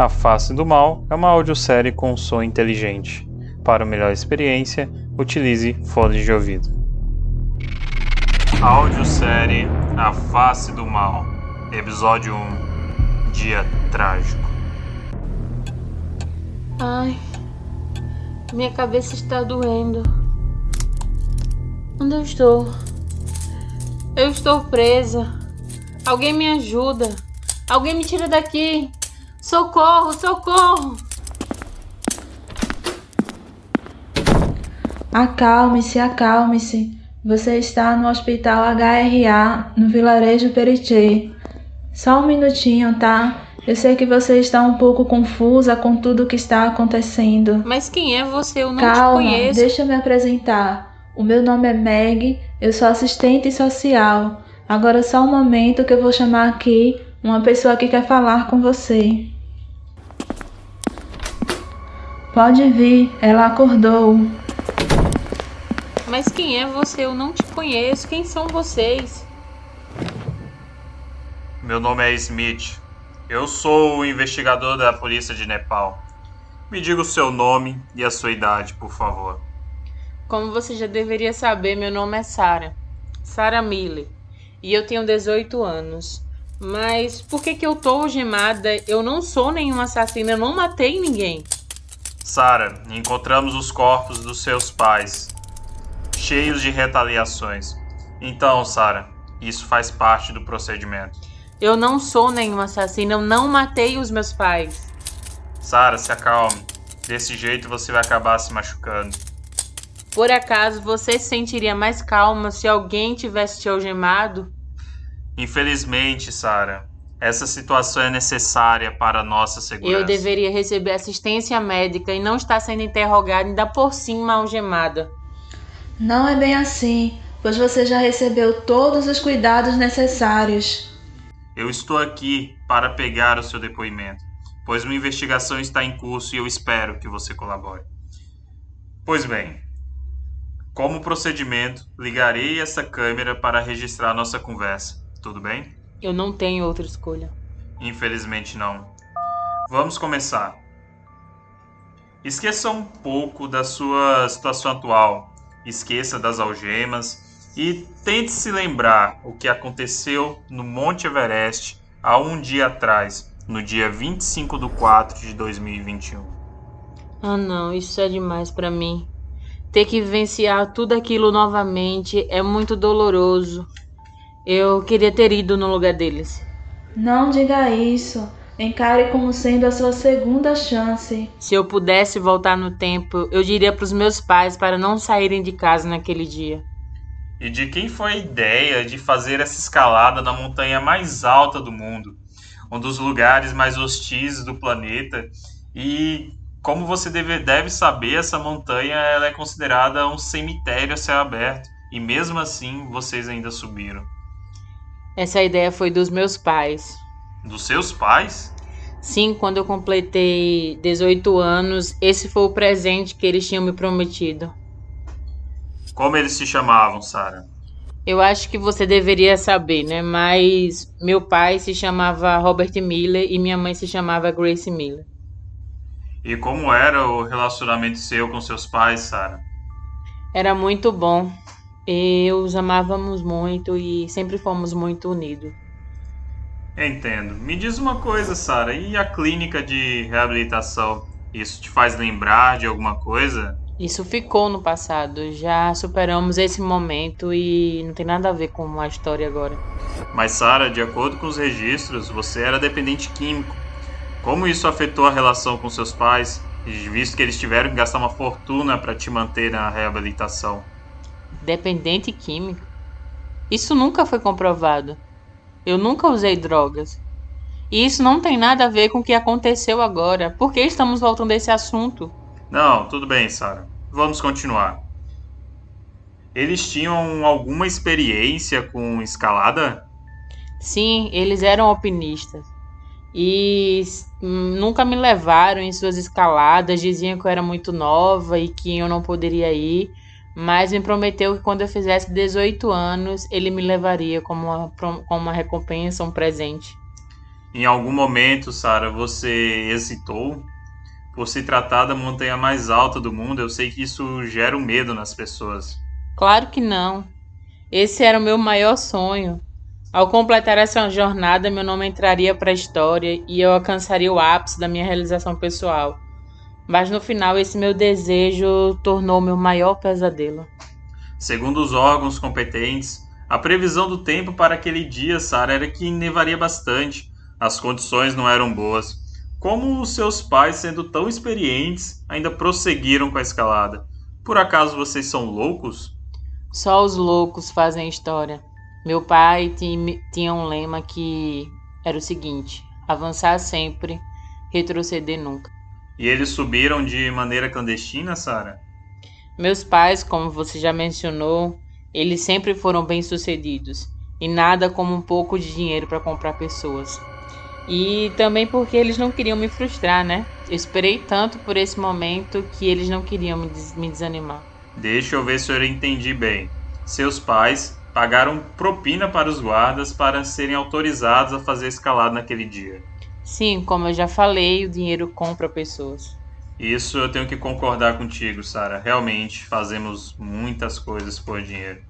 A Face do Mal é uma audiosérie com som inteligente. Para melhor experiência, utilize fones de ouvido. Audiosérie A Face do Mal, Episódio 1 Dia Trágico. Ai, minha cabeça está doendo. Onde eu estou? Eu estou presa. Alguém me ajuda. Alguém me tira daqui. Socorro, socorro! Acalme-se, acalme-se. Você está no Hospital HRA, no vilarejo Peritê. Só um minutinho, tá? Eu sei que você está um pouco confusa com tudo o que está acontecendo. Mas quem é você? Eu não Calma, te conheço. deixa eu me apresentar. O meu nome é Meg, eu sou assistente social. Agora só um momento que eu vou chamar aqui uma pessoa que quer falar com você. Pode vir, ela acordou. Mas quem é você? Eu não te conheço. Quem são vocês? Meu nome é Smith. Eu sou o investigador da polícia de Nepal. Me diga o seu nome e a sua idade, por favor. Como você já deveria saber, meu nome é Sarah. Sarah Miller. E eu tenho 18 anos. Mas por que que eu tô algemada? Eu não sou nenhuma assassina, eu não matei ninguém. Sara, encontramos os corpos dos seus pais, cheios de retaliações. Então, Sara, isso faz parte do procedimento. Eu não sou nenhuma assassina, eu não matei os meus pais. Sara, se acalme. Desse jeito você vai acabar se machucando. Por acaso você se sentiria mais calma se alguém tivesse te algemado? Infelizmente, Sara, essa situação é necessária para a nossa segurança. Eu deveria receber assistência médica e não estar sendo interrogada ainda por cima algemada. Não é bem assim, pois você já recebeu todos os cuidados necessários. Eu estou aqui para pegar o seu depoimento, pois uma investigação está em curso e eu espero que você colabore. Pois bem, como procedimento, ligarei essa câmera para registrar nossa conversa. Tudo bem? Eu não tenho outra escolha. Infelizmente não. Vamos começar. Esqueça um pouco da sua situação atual. Esqueça das algemas e tente se lembrar o que aconteceu no Monte Everest há um dia atrás, no dia 25 de 4 de 2021. Ah, não, isso é demais para mim. Ter que vivenciar tudo aquilo novamente é muito doloroso. Eu queria ter ido no lugar deles. Não diga isso. Encare como sendo a sua segunda chance. Se eu pudesse voltar no tempo, eu diria para os meus pais para não saírem de casa naquele dia. E de quem foi a ideia de fazer essa escalada na montanha mais alta do mundo, um dos lugares mais hostis do planeta? E como você deve, deve saber, essa montanha ela é considerada um cemitério a céu aberto. E mesmo assim, vocês ainda subiram. Essa ideia foi dos meus pais. Dos seus pais? Sim, quando eu completei 18 anos, esse foi o presente que eles tinham me prometido. Como eles se chamavam, Sara? Eu acho que você deveria saber, né? Mas meu pai se chamava Robert Miller e minha mãe se chamava Grace Miller. E como era o relacionamento seu com seus pais, Sara? Era muito bom. E os amávamos muito e sempre fomos muito unidos. Entendo. Me diz uma coisa, Sara, e a clínica de reabilitação? Isso te faz lembrar de alguma coisa? Isso ficou no passado. Já superamos esse momento e não tem nada a ver com a história agora. Mas, Sara, de acordo com os registros, você era dependente químico. Como isso afetou a relação com seus pais, visto que eles tiveram que gastar uma fortuna para te manter na reabilitação? Dependente químico? Isso nunca foi comprovado. Eu nunca usei drogas. E isso não tem nada a ver com o que aconteceu agora. Por que estamos voltando a esse assunto? Não, tudo bem, Sara. Vamos continuar. Eles tinham alguma experiência com escalada? Sim, eles eram alpinistas. E nunca me levaram em suas escaladas, diziam que eu era muito nova e que eu não poderia ir, mas me prometeu que quando eu fizesse 18 anos, ele me levaria como uma, como uma recompensa, um presente. Em algum momento, Sara, você hesitou? Por se tratar da montanha mais alta do mundo, eu sei que isso gera um medo nas pessoas. Claro que não. Esse era o meu maior sonho. Ao completar essa jornada, meu nome entraria para a história e eu alcançaria o ápice da minha realização pessoal. Mas no final, esse meu desejo tornou meu maior pesadelo. Segundo os órgãos competentes, a previsão do tempo para aquele dia, Sara, era que nevaria bastante. As condições não eram boas. Como os seus pais, sendo tão experientes, ainda prosseguiram com a escalada? Por acaso vocês são loucos? Só os loucos fazem história. Meu pai tinha um lema que era o seguinte: avançar sempre, retroceder nunca. E eles subiram de maneira clandestina, Sara? Meus pais, como você já mencionou, eles sempre foram bem-sucedidos e nada como um pouco de dinheiro para comprar pessoas. E também porque eles não queriam me frustrar, né? Eu esperei tanto por esse momento que eles não queriam me, des me desanimar. Deixa eu ver se eu entendi bem. Seus pais pagaram propina para os guardas para serem autorizados a fazer escalada naquele dia. Sim, como eu já falei, o dinheiro compra pessoas. Isso eu tenho que concordar contigo, Sara. Realmente fazemos muitas coisas por dinheiro.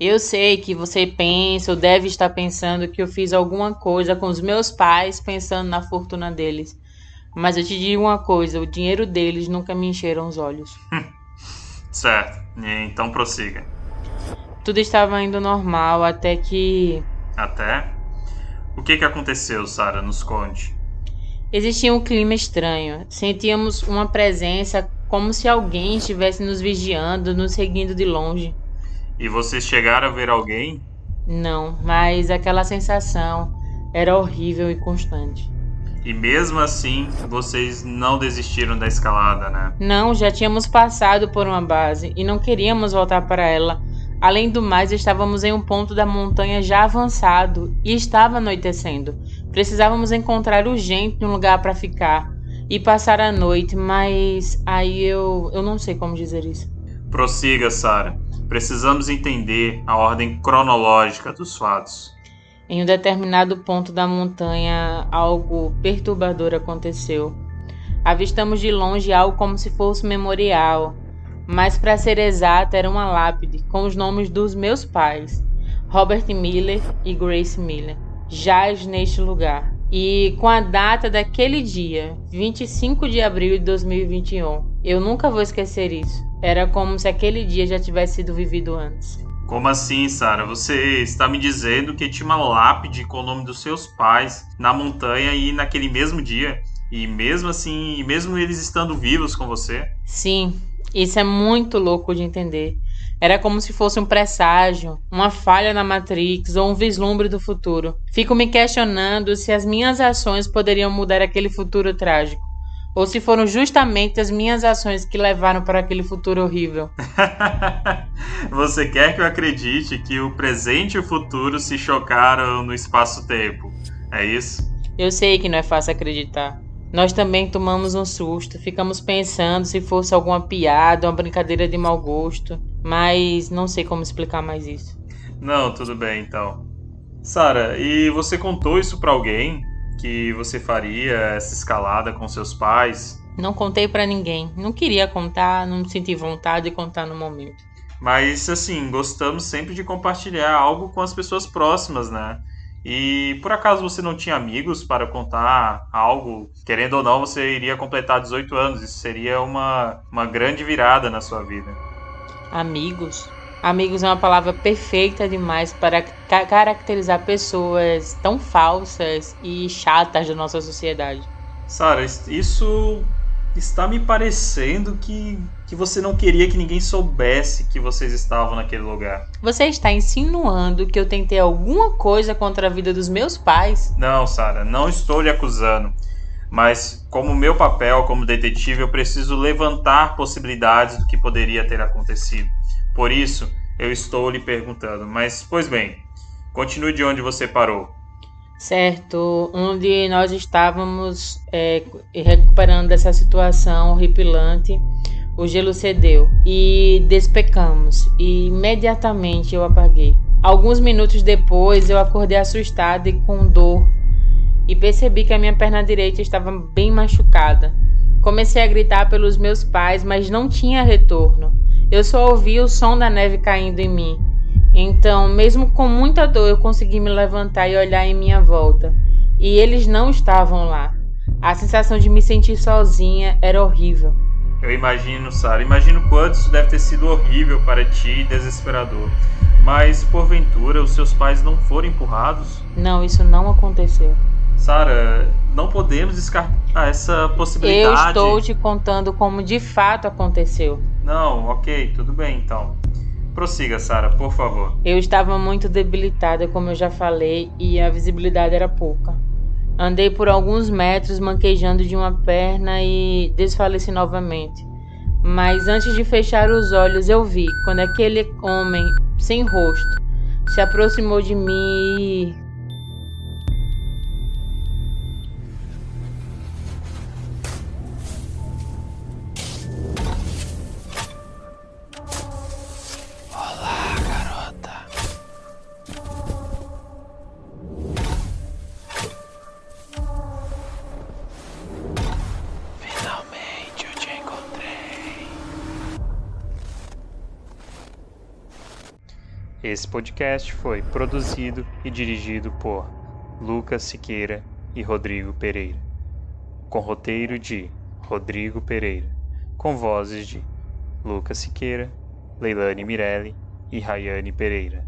Eu sei que você pensa ou deve estar pensando que eu fiz alguma coisa com os meus pais pensando na fortuna deles. Mas eu te digo uma coisa: o dinheiro deles nunca me encheram os olhos. certo, então prossiga. Tudo estava indo normal até que. Até? O que, que aconteceu, Sara? Nos conte. Existia um clima estranho. Sentíamos uma presença como se alguém estivesse nos vigiando, nos seguindo de longe. E vocês chegaram a ver alguém? Não, mas aquela sensação era horrível e constante. E mesmo assim, vocês não desistiram da escalada, né? Não, já tínhamos passado por uma base e não queríamos voltar para ela. Além do mais, estávamos em um ponto da montanha já avançado e estava anoitecendo. Precisávamos encontrar urgente um lugar para ficar e passar a noite, mas aí eu, eu não sei como dizer isso. Prossiga, Sara. Precisamos entender a ordem cronológica dos fatos. Em um determinado ponto da montanha, algo perturbador aconteceu. Avistamos de longe algo como se fosse memorial, mas para ser exato era uma lápide com os nomes dos meus pais, Robert Miller e Grace Miller, jaz neste lugar. E com a data daquele dia, 25 de abril de 2021. Eu nunca vou esquecer isso. Era como se aquele dia já tivesse sido vivido antes. Como assim, Sara? Você está me dizendo que tinha uma lápide com o nome dos seus pais na montanha e naquele mesmo dia? E mesmo assim, mesmo eles estando vivos com você? Sim, isso é muito louco de entender. Era como se fosse um presságio, uma falha na Matrix ou um vislumbre do futuro. Fico me questionando se as minhas ações poderiam mudar aquele futuro trágico. Ou se foram justamente as minhas ações que levaram para aquele futuro horrível. Você quer que eu acredite que o presente e o futuro se chocaram no espaço-tempo? É isso? Eu sei que não é fácil acreditar. Nós também tomamos um susto, ficamos pensando se fosse alguma piada, uma brincadeira de mau gosto, mas não sei como explicar mais isso. Não, tudo bem então. Sara, e você contou isso para alguém que você faria essa escalada com seus pais? Não contei para ninguém. Não queria contar, não senti vontade de contar no momento. Mas assim, gostamos sempre de compartilhar algo com as pessoas próximas, né? E por acaso você não tinha amigos para contar algo? Querendo ou não, você iria completar 18 anos. Isso seria uma, uma grande virada na sua vida. Amigos? Amigos é uma palavra perfeita demais para ca caracterizar pessoas tão falsas e chatas da nossa sociedade. Sara, isso está me parecendo que, que você não queria que ninguém soubesse que vocês estavam naquele lugar. Você está insinuando que eu tentei alguma coisa contra a vida dos meus pais? Não, Sara, não estou lhe acusando. Mas, como meu papel como detetive, eu preciso levantar possibilidades do que poderia ter acontecido. Por isso, eu estou lhe perguntando. Mas, pois bem, continue de onde você parou. Certo, onde nós estávamos é, recuperando dessa situação horripilante, o gelo cedeu e despecamos, e imediatamente eu apaguei. Alguns minutos depois eu acordei assustada e com dor e percebi que a minha perna direita estava bem machucada. Comecei a gritar pelos meus pais, mas não tinha retorno. Eu só ouvia o som da neve caindo em mim. Então, mesmo com muita dor, eu consegui me levantar e olhar em minha volta. E eles não estavam lá. A sensação de me sentir sozinha era horrível. Eu imagino, Sara, imagino quanto isso deve ter sido horrível para ti e desesperador. Mas, porventura, os seus pais não foram empurrados? Não, isso não aconteceu. Sara, não podemos descartar essa possibilidade. Eu estou te contando como de fato aconteceu. Não, ok, tudo bem então. Prossiga, Sara, por favor. Eu estava muito debilitada, como eu já falei, e a visibilidade era pouca. Andei por alguns metros manquejando de uma perna e desfaleci novamente. Mas antes de fechar os olhos, eu vi quando aquele homem sem rosto se aproximou de mim e Esse podcast foi produzido e dirigido por Lucas Siqueira e Rodrigo Pereira, com roteiro de Rodrigo Pereira, com vozes de Lucas Siqueira, Leilane Mirelli e Rayane Pereira.